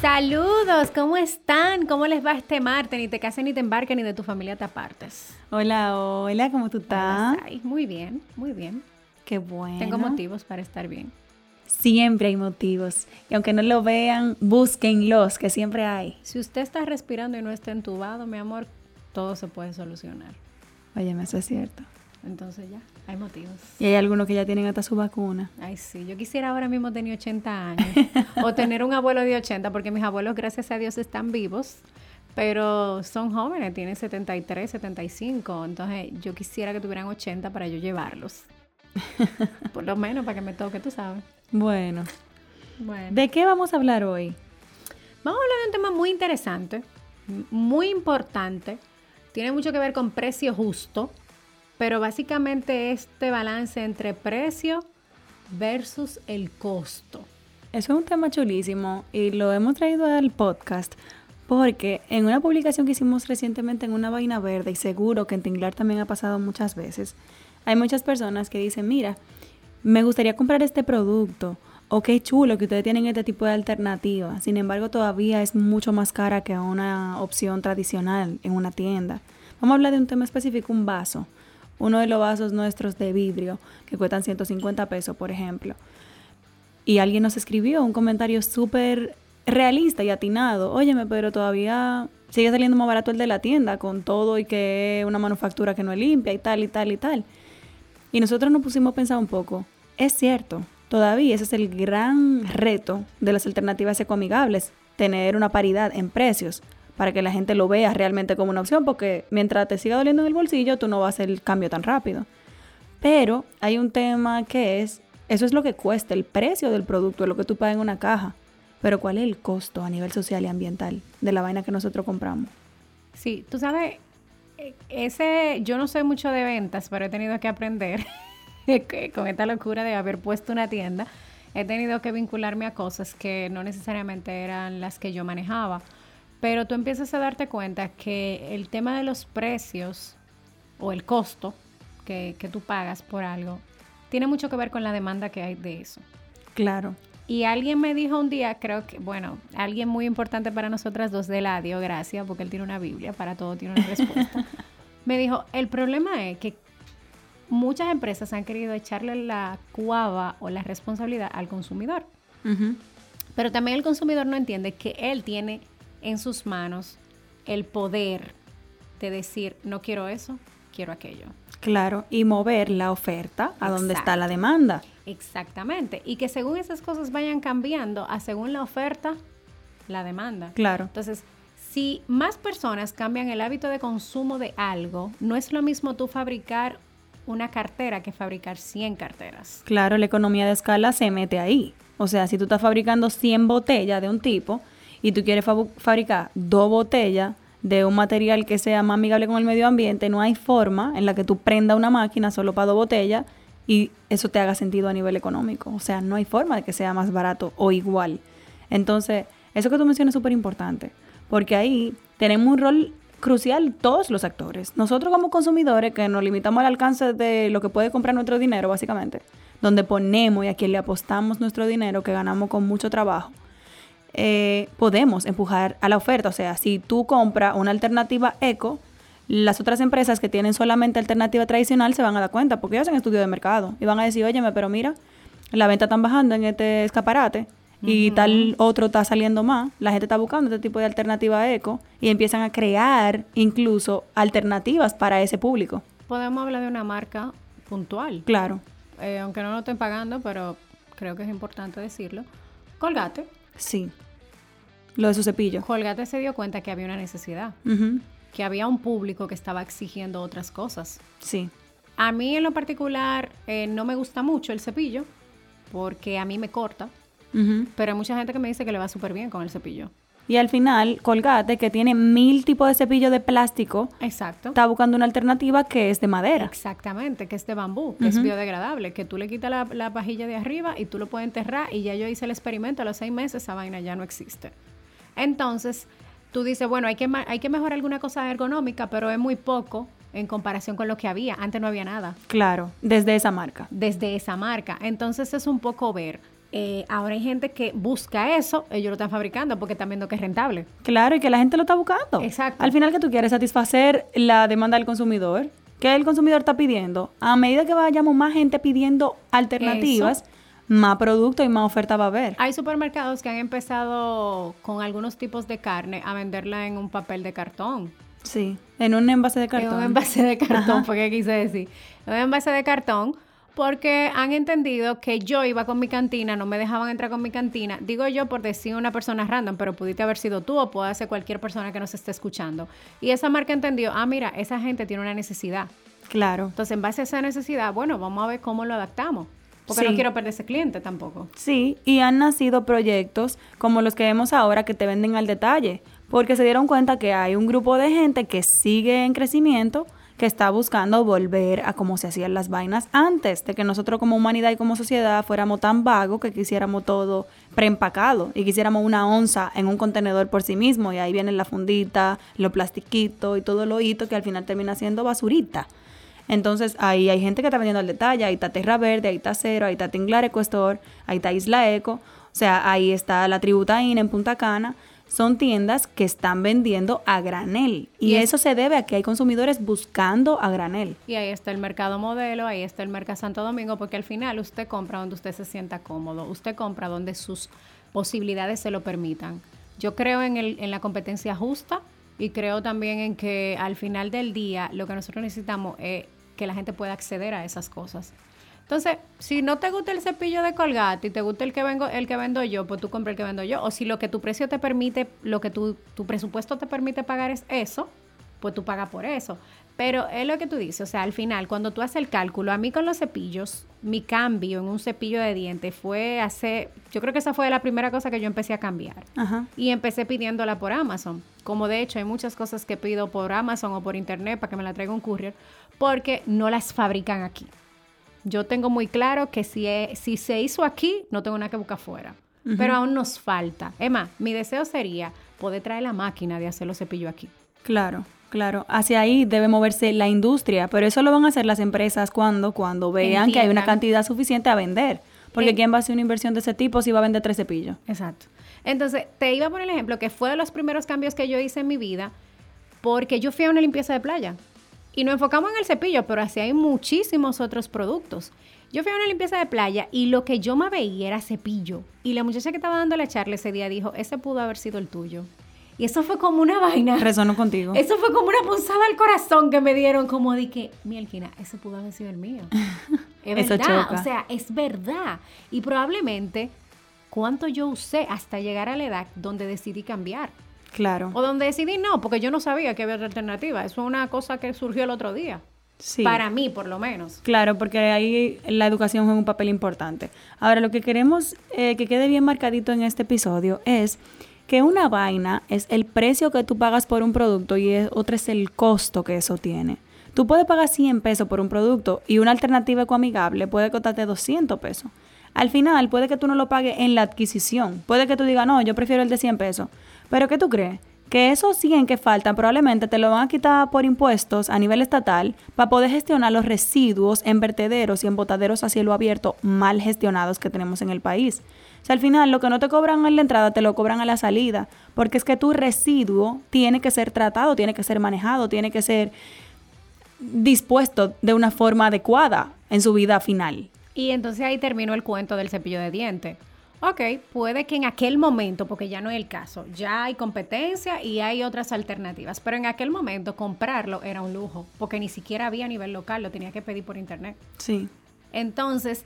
Saludos, ¿cómo están? ¿Cómo les va este martes? Ni te cases, ni te embarques, ni de tu familia te apartes. Hola, hola, ¿cómo tú estás? Muy bien, muy bien. Qué bueno. Tengo motivos para estar bien. Siempre hay motivos. Y aunque no lo vean, búsquenlos, que siempre hay. Si usted está respirando y no está entubado, mi amor, todo se puede solucionar. Oye, eso es cierto. Entonces ya, hay motivos. Y hay algunos que ya tienen hasta su vacuna. Ay, sí. Yo quisiera ahora mismo tener 80 años. o tener un abuelo de 80, porque mis abuelos, gracias a Dios, están vivos. Pero son jóvenes, tienen 73, 75. Entonces yo quisiera que tuvieran 80 para yo llevarlos. Por lo menos para que me toque, tú sabes. Bueno. bueno. ¿De qué vamos a hablar hoy? Vamos a hablar de un tema muy interesante, muy importante. Tiene mucho que ver con precio justo pero básicamente este balance entre precio versus el costo. Eso es un tema chulísimo y lo hemos traído al podcast porque en una publicación que hicimos recientemente en una vaina verde, y seguro que en Tinglar también ha pasado muchas veces, hay muchas personas que dicen, mira, me gustaría comprar este producto, o qué chulo que ustedes tienen este tipo de alternativa, sin embargo todavía es mucho más cara que una opción tradicional en una tienda. Vamos a hablar de un tema específico, un vaso uno de los vasos nuestros de vidrio que cuestan 150 pesos, por ejemplo. Y alguien nos escribió un comentario súper realista y atinado. Óyeme, pero todavía sigue saliendo más barato el de la tienda con todo y que es una manufactura que no es limpia y tal y tal y tal. Y nosotros nos pusimos a pensar un poco. Es cierto, todavía ese es el gran reto de las alternativas ecoamigables, tener una paridad en precios para que la gente lo vea realmente como una opción, porque mientras te siga doliendo en el bolsillo, tú no vas a hacer el cambio tan rápido. Pero hay un tema que es, eso es lo que cuesta, el precio del producto, lo que tú pagas en una caja. Pero ¿cuál es el costo a nivel social y ambiental de la vaina que nosotros compramos? Sí, tú sabes, ese, yo no sé mucho de ventas, pero he tenido que aprender con esta locura de haber puesto una tienda. He tenido que vincularme a cosas que no necesariamente eran las que yo manejaba. Pero tú empiezas a darte cuenta que el tema de los precios o el costo que, tú pagas por algo tiene mucho que ver con la demanda que hay de eso. Claro. Y alguien me dijo un día, creo que, bueno, alguien muy importante para nosotras dos de Ladio, gracias, porque él tiene una Biblia, para todo tiene una respuesta. me dijo, el problema es que muchas empresas han querido echarle la cuava o la responsabilidad al consumidor. Pero también el consumidor no entiende que él tiene en sus manos el poder de decir, no quiero eso, quiero aquello. Claro, y mover la oferta a donde está la demanda. Exactamente, y que según esas cosas vayan cambiando, a según la oferta, la demanda. Claro. Entonces, si más personas cambian el hábito de consumo de algo, no es lo mismo tú fabricar una cartera que fabricar 100 carteras. Claro, la economía de escala se mete ahí. O sea, si tú estás fabricando 100 botellas de un tipo, y tú quieres fabricar dos botellas de un material que sea más amigable con el medio ambiente, no hay forma en la que tú prenda una máquina solo para dos botellas y eso te haga sentido a nivel económico. O sea, no hay forma de que sea más barato o igual. Entonces, eso que tú mencionas es súper importante, porque ahí tenemos un rol crucial todos los actores. Nosotros como consumidores, que nos limitamos al alcance de lo que puede comprar nuestro dinero, básicamente, donde ponemos y a quien le apostamos nuestro dinero, que ganamos con mucho trabajo eh, podemos empujar a la oferta. O sea, si tú compras una alternativa eco, las otras empresas que tienen solamente alternativa tradicional se van a dar cuenta porque ellos hacen estudio de mercado y van a decir, óyeme, pero mira, la venta está bajando en este escaparate y tal otro está saliendo más, la gente está buscando este tipo de alternativa eco y empiezan a crear incluso alternativas para ese público. Podemos hablar de una marca puntual. Claro. Eh, aunque no lo estén pagando, pero creo que es importante decirlo, Colgate. Sí. Lo de su cepillo. Colgate se dio cuenta que había una necesidad, que había un público que estaba exigiendo otras cosas. Sí. A mí en lo particular eh, no me gusta mucho el cepillo porque a mí me corta, pero hay mucha gente que me dice que le va súper bien con el cepillo. Y al final, Colgate, que tiene mil tipos de cepillo de plástico, Exacto. está buscando una alternativa que es de madera. Exactamente, que es de bambú, que es biodegradable, que tú le quitas la, la pajilla de arriba y tú lo puedes enterrar y ya yo hice el experimento, a los seis meses esa vaina ya no existe. Entonces, tú dices, bueno, hay que, hay que mejorar alguna cosa ergonómica, pero es muy poco en comparación con lo que había. Antes no había nada Claro, desde esa marca. desde esa marca. Entonces es un poco ver. eh, ahora hay gente que busca eso, ellos lo están fabricando porque están viendo que es rentable. Claro, y que la gente lo está buscando. Exacto. Al final que tú quieres satisfacer la demanda del consumidor. ¿Qué el consumidor está pidiendo? A medida que vayamos más gente pidiendo alternativas, más producto y más oferta va a haber. Hay supermercados que han empezado con algunos tipos de carne a venderla en un papel de cartón. Sí, en un envase de En cartón. un envase de cartón, Ajá. fue que quise decir. En un envase de cartón, porque han entendido que yo iba con mi cantina, no me dejaban entrar con mi cantina. Digo yo por decir una persona random, pero pudiste haber sido tú o puede ser cualquier persona que nos esté escuchando. Y esa marca entendió, ah, mira, esa gente tiene una necesidad. Claro. Entonces, en base a esa necesidad, bueno, vamos a ver cómo lo adaptamos. Porque Sí. no quiero perder ese cliente tampoco. Sí, y han nacido proyectos como los que vemos ahora que te venden al detalle, porque se dieron cuenta que hay un grupo de gente que sigue en crecimiento, que está buscando volver a cómo se hacían las vainas antes de que nosotros como humanidad y como sociedad fuéramos tan vagos que quisiéramos todo preempacado y quisiéramos una onza en un contenedor por sí mismo y ahí viene la fundita, los plastiquitos y todo lo hito que al final termina siendo basurita. Entonces ahí hay gente que está vendiendo al detalle, ahí está Terra Verde, ahí está Cero, ahí está Tinglar Eco Store, ahí está Isla Eco, o sea, ahí está la Tributaína en Punta Cana. Son tiendas que están vendiendo a granel y, Y es- eso se debe a que hay consumidores buscando a granel. Y ahí está el mercado modelo, ahí está el mercado Santo Domingo, porque al final usted compra donde usted se sienta cómodo, usted compra donde sus posibilidades se lo permitan. Yo creo en, el, en la competencia justa y creo también en que al final del día lo que nosotros necesitamos es que la gente pueda acceder a esas cosas. Entonces, si no te gusta el cepillo de Colgate y te gusta el que vengo, el que vendo yo, pues tú compra el que vendo yo. O si lo que tu precio te permite, lo que tu, tu presupuesto te permite pagar es eso, pues tú pagas por eso. Pero es lo que tú dices, o sea, al final, cuando tú haces el cálculo, a mí con los cepillos, mi cambio en un cepillo de dientes fue hace, yo creo que esa fue la primera cosa que yo empecé a cambiar. Ajá. Y empecé pidiéndola por Amazon. Como de hecho hay muchas cosas que pido por Amazon o por internet para que me la traiga un courier, porque no las fabrican aquí. Yo tengo muy claro que si, es- si se hizo aquí, no tengo nada que buscar fuera. Pero aún nos falta. Más, mi deseo sería poder traer la máquina de hacer los cepillos aquí. Claro, claro. Hacia ahí debe moverse la industria, pero eso lo van a hacer las empresas cuando, cuando vean que hay una cantidad suficiente a vender. Porque Eh. ¿quién va a hacer una inversión de ese tipo si va a vender tres cepillos? Exacto. Entonces, te iba a poner el ejemplo que fue de los primeros cambios que yo hice en mi vida, porque yo fui a una limpieza de playa y nos enfocamos en el cepillo, pero así hay muchísimos otros productos. Yo fui a una limpieza de playa y lo que yo me veía era cepillo. Y la muchacha que estaba dando la charla ese día dijo, ese pudo haber sido el tuyo. Y eso fue como una vaina. Resono contigo. Eso fue como una punzada al corazón que me dieron, como de que, mielquina, ese pudo haber sido el mío. Es Eso verdad, choca. o sea, es verdad. Y probablemente, cuánto yo usé hasta llegar a la edad donde decidí cambiar. Claro. O donde decidí no, porque yo no sabía que había otra alternativa. Eso es una cosa que surgió el otro día. Sí. Para mí, por lo menos. Claro, porque ahí la educación juega un papel importante. Ahora, lo que queremos eh, que quede bien marcadito en este episodio es que una vaina es el precio que tú pagas por un producto y es- otra es el costo que eso tiene. Tú puedes pagar 100 pesos por un producto y una alternativa ecoamigable puede costarte 200 pesos. Al final, puede que tú no lo pagues en la adquisición. Puede que tú digas, no, yo prefiero el de 100 pesos. Pero ¿qué tú crees? Que esos 100 que faltan probablemente te lo van a quitar por impuestos a nivel estatal para poder gestionar los residuos en vertederos y en botaderos a cielo abierto mal gestionados que tenemos en el país. Sea, al final lo que no te cobran en la entrada te lo cobran a la salida, porque es que tu residuo tiene que ser tratado, tiene que ser manejado, tiene que ser dispuesto de una forma adecuada en su vida final. Y entonces ahí terminó el cuento del cepillo de dientes. Ok, puede que en aquel momento, porque ya no es el caso, ya hay competencia y hay otras alternativas, pero en aquel momento comprarlo era un lujo, porque ni siquiera había a nivel local, lo tenía que pedir por internet. Sí. Entonces,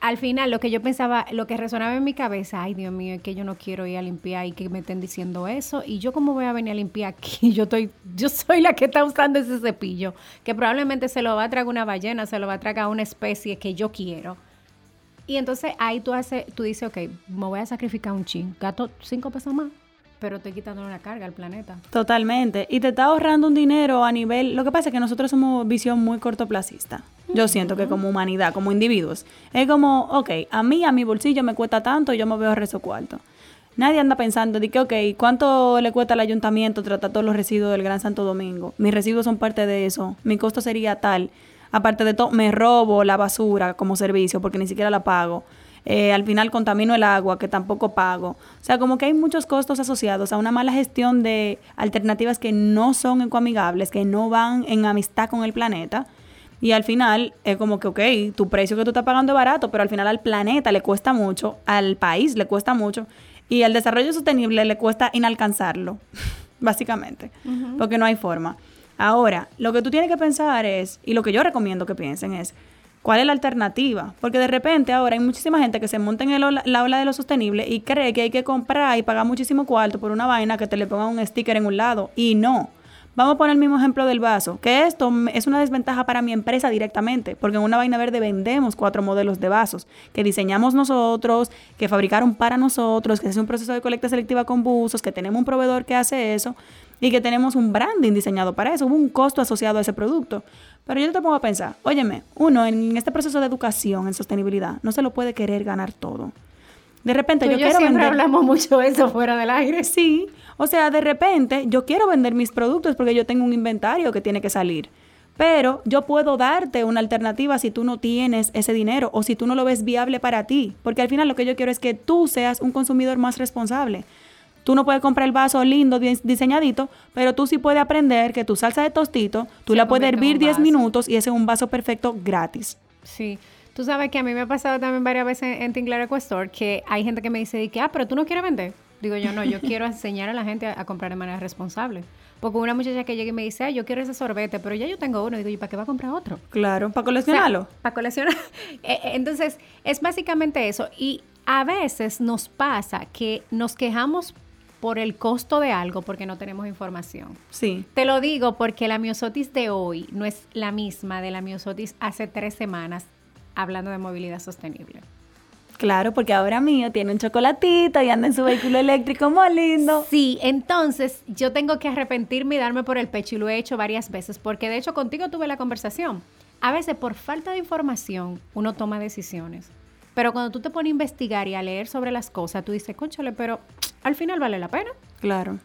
al final lo que yo pensaba, lo que resonaba en mi cabeza, ay Dios mío, es que yo no quiero ir a limpiar y que me estén diciendo eso. Y yo cómo voy a venir a limpiar aquí, yo estoy, yo soy la que está usando ese cepillo, que probablemente se lo va a traer una ballena, se lo va a traer a una especie que yo quiero. Y entonces ahí tú haces, tú dices, ok, me voy a sacrificar un chin, gato cinco pesos más pero estoy quitando una carga al planeta. Totalmente. Y te está ahorrando un dinero a nivel... Lo que pasa es que nosotros somos visión muy cortoplacista. Yo siento que como humanidad, como individuos. Es como, ok, a mí, a mi bolsillo me cuesta tanto y yo me veo rezo cuarto. Nadie anda pensando de que, ok, ¿cuánto le cuesta al ayuntamiento tratar todos los residuos del Gran Santo Domingo? Mis residuos son parte de eso. Mi costo sería tal. Aparte de todo, me robo la basura como servicio porque ni siquiera la pago. Eh, al final contamino el agua, que tampoco pago. O sea, como que hay muchos costos asociados a una mala gestión de alternativas que no son ecoamigables, que no van en amistad con el planeta. Y al final es como que, ok, tu precio que tú estás pagando es barato, pero al final al planeta le cuesta mucho, al país le cuesta mucho, y al desarrollo sostenible le cuesta inalcanzarlo, básicamente, porque no hay forma. Ahora, lo que tú tienes que pensar es, y lo que yo recomiendo que piensen es, ¿Cuál es la alternativa? Porque de repente ahora hay muchísima gente que se monta en la ola de lo sostenible y cree que hay que comprar y pagar muchísimo cuarto por una vaina que te le ponga un sticker en un lado. Y no. Vamos a poner el mismo ejemplo del vaso, que esto es una desventaja para mi empresa directamente, porque en una vaina verde vendemos cuatro modelos de vasos que diseñamos nosotros, que fabricaron para nosotros, que es un proceso de colecta selectiva con buzos, que tenemos un proveedor que hace eso y que tenemos un branding diseñado para eso, hubo un costo asociado a ese producto. Pero yo te pongo a pensar, óyeme, uno en este proceso de educación en sostenibilidad no se lo puede querer ganar todo. De repente yo, quiero siempre hablamos mucho eso fuera del aire. Sí, o sea, de repente yo quiero vender mis productos porque yo tengo un inventario que tiene que salir. Pero yo puedo darte una alternativa si tú no tienes ese dinero o si tú no lo ves viable para ti. Porque al final lo que yo quiero es que tú seas un consumidor más responsable. Tú no puedes comprar el vaso lindo, diseñadito, pero tú sí puedes aprender que tu salsa de tostito, tú la puedes hervir 10 minutos y ese es un vaso perfecto gratis. Sí. Tú sabes que a mí me ha pasado también varias veces en Tinglar Equestore que hay gente que me dice que, ah, pero tú no quieres vender. Digo yo, no, yo quiero enseñar a la gente a, comprar de manera responsable. Porque una muchacha que llega y me dice, ah, yo quiero ese sorbete, pero ya yo tengo uno. Y digo, ¿y para qué va a comprar otro? Claro, para coleccionarlo. para coleccionar. Eh, eh, entonces, es básicamente eso. Y a veces nos pasa que nos quejamos por el costo de algo porque no tenemos información. Sí. Te lo digo porque la miosotis de hoy no es la misma de la miosotis hace tres semanas hablando de movilidad sostenible. Claro, porque ahora mío tiene un chocolatito y anda en su vehículo eléctrico muy lindo. Sí, entonces yo tengo que arrepentirme y darme por el pecho y lo he hecho varias veces porque de hecho contigo tuve la conversación. A veces por falta de información uno toma decisiones. Pero cuando tú te pones a investigar y a leer sobre las cosas, tú dices, conchale, pero al final vale la pena. Claro.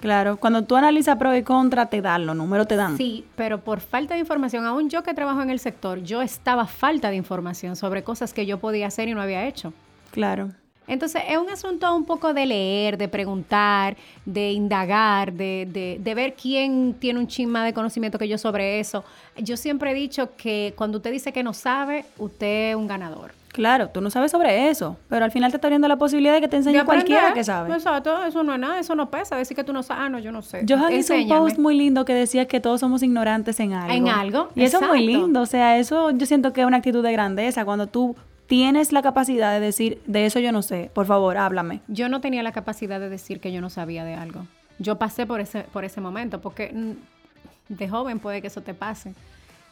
Claro, cuando tú analizas pro y contra, te dan, los números te dan. Sí, pero por falta de información, aún yo que trabajo en el sector, yo estaba falta de información sobre cosas que yo podía hacer y no había hecho. Claro. Entonces, es un asunto un poco de leer, de preguntar, de indagar, de, de, de ver quién tiene un chisma de conocimiento que yo sobre eso. Yo siempre he dicho que cuando usted dice que no sabe, usted es un ganador. Claro, tú no sabes sobre eso, pero al final te está abriendo la posibilidad de que te enseñe cualquiera que sabe. Exacto, eso no es nada, eso no pesa. Decir que tú no sabes, ah, no, yo no sé. Johan hizo un post muy lindo que decía que todos somos ignorantes en algo. En algo. Y eso es muy lindo, o sea, eso yo siento que es una actitud de grandeza cuando tú tienes la capacidad de decir, de eso yo no sé, por favor, háblame. Yo no tenía la capacidad de decir que yo no sabía de algo. Yo pasé por ese, por ese momento, porque mm, de joven puede que eso te pase.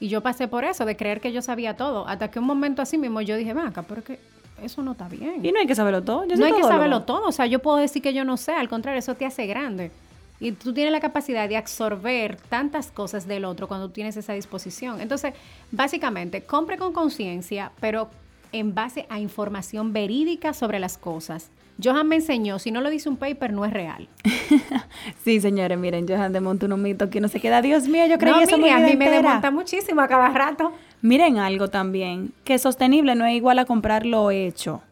Y yo pasé por eso, de creer que yo sabía todo, hasta que un momento así mismo yo dije, acá, pero que eso no está bien. Y no hay que saberlo todo. no hay que saberlo todo. O sea, yo puedo decir que yo no sé, al contrario, eso te hace grande. Y tú tienes la capacidad de absorber tantas cosas del otro cuando tienes esa disposición. Entonces, básicamente, compre con conciencia, pero en base a información verídica sobre las cosas. Johan me enseñó, si no lo dice un paper, no es real. sí, señores, miren, Johan desmonta un mito que no se queda. Dios mío, yo creí no, eso a mí me desmonta muchísimo a cada rato. Miren algo también, que sostenible no es igual a comprar lo hecho,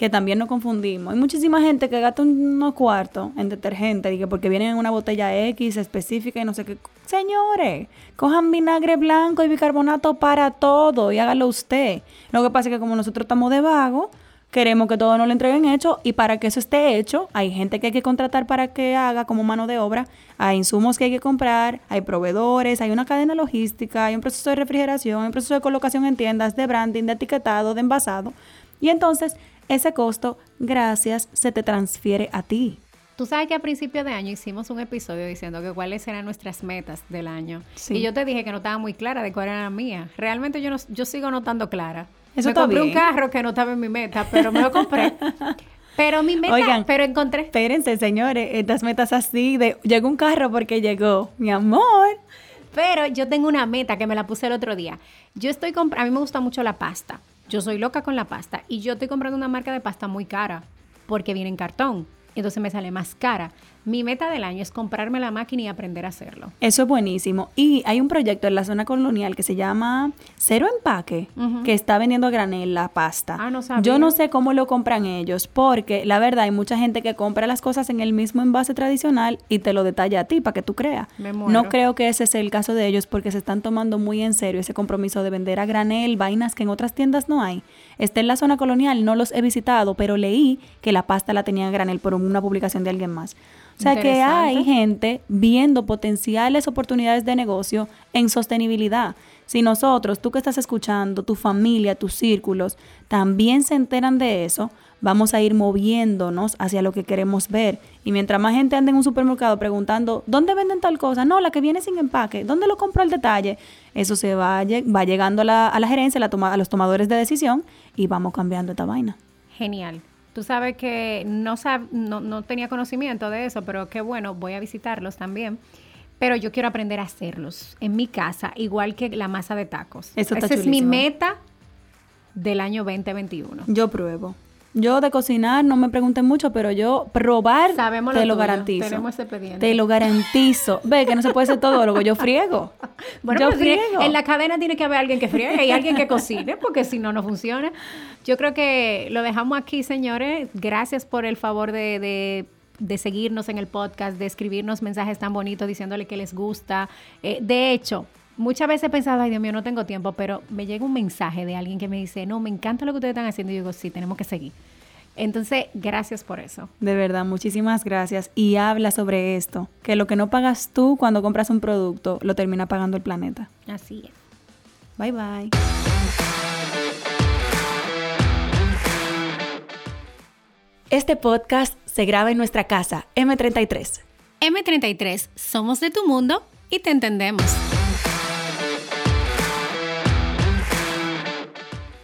que también nos confundimos. Hay muchísima gente que gasta unos cuartos en detergente, porque vienen en una botella X específica y no sé qué. Señores, cojan vinagre blanco y bicarbonato para todo y hágalo usted. Lo que pasa es que como nosotros estamos de vago, queremos que todo nos lo entreguen hecho y para que eso esté hecho, hay gente que hay que contratar para que haga como mano de obra, hay insumos que hay que comprar, hay proveedores, hay una cadena logística, hay un proceso de refrigeración, hay un proceso de colocación en tiendas, de branding, de etiquetado, de envasado. Y entonces ese costo, gracias, se te transfiere a ti. Tú sabes que a principio de año hicimos un episodio diciendo que cuáles eran nuestras metas del año. Y yo te dije que no estaba muy clara de cuál era la mía. Realmente yo, no, yo sigo notando clara. Eso me compré un carro que no estaba en mi meta, pero me lo compré. Pero mi meta, Oigan, pero encontré. Espérense, señores, estas metas así de llegó un carro porque llegó, mi amor. Pero yo tengo una meta que me la puse el otro día. Yo estoy comprando, a mí me gusta mucho la pasta. Yo soy loca con la pasta y yo estoy comprando una marca de pasta muy cara porque viene en cartón. Entonces me sale más cara. Mi meta del año es comprarme la máquina y aprender a hacerlo. Eso es buenísimo. Y hay un proyecto en la zona colonial que se llama Cero Empaque, que está vendiendo a granel la pasta. Ah, no sabía. Yo no sé cómo lo compran ellos, porque la verdad hay mucha gente que compra las cosas en el mismo envase tradicional y te lo detalla a ti para que tú creas. No creo que ese sea el caso de ellos porque se están tomando muy en serio ese compromiso de vender a granel vainas que en otras tiendas no hay. Está en la zona colonial, no los he visitado, pero leí que la pasta la tenía a granel por una publicación de alguien más. O sea que hay gente viendo potenciales oportunidades de negocio en sostenibilidad. Si nosotros, tú que estás escuchando, tu familia, tus círculos, también se enteran de eso, vamos a ir moviéndonos hacia lo que queremos ver. Y mientras más gente ande en un supermercado preguntando, ¿dónde venden tal cosa? No, la que viene sin empaque, ¿dónde lo compro al detalle? Eso se va, va llegando a la, a la gerencia, a los tomadores de decisión y vamos cambiando esta vaina. Genial. Tú sabes que no, no, tenía conocimiento de eso, pero qué bueno, voy a visitarlos también. Pero yo quiero aprender a hacerlos en mi casa, igual que la masa de tacos. Eso Esa es mi meta del año 2021. Yo pruebo. Yo de cocinar no me pregunten mucho, pero yo probar te lo, garantizo. Tenemos ese Te lo garantizo. Ve que no se puede ser todo lo que yo friego. Bueno, yo pues friego. en la cadena tiene que haber alguien que friegue y alguien que cocine, porque si no, no funciona. Yo creo que lo dejamos aquí, señores. Gracias por el favor de, seguirnos en el podcast, de escribirnos mensajes tan bonitos diciéndole que les gusta. Eh, de hecho, muchas veces he pensado, ay Dios mío, no tengo tiempo, pero me llega un mensaje de alguien que me dice, no, me encanta lo que ustedes están haciendo. Y yo digo, sí, tenemos que seguir. Entonces, gracias por eso. De verdad, muchísimas gracias. Y habla sobre esto, que lo que no pagas tú cuando compras un producto, lo termina pagando el planeta. Así es. Bye bye. Este podcast se graba en nuestra casa, M33. M33, somos de tu mundo y te entendemos.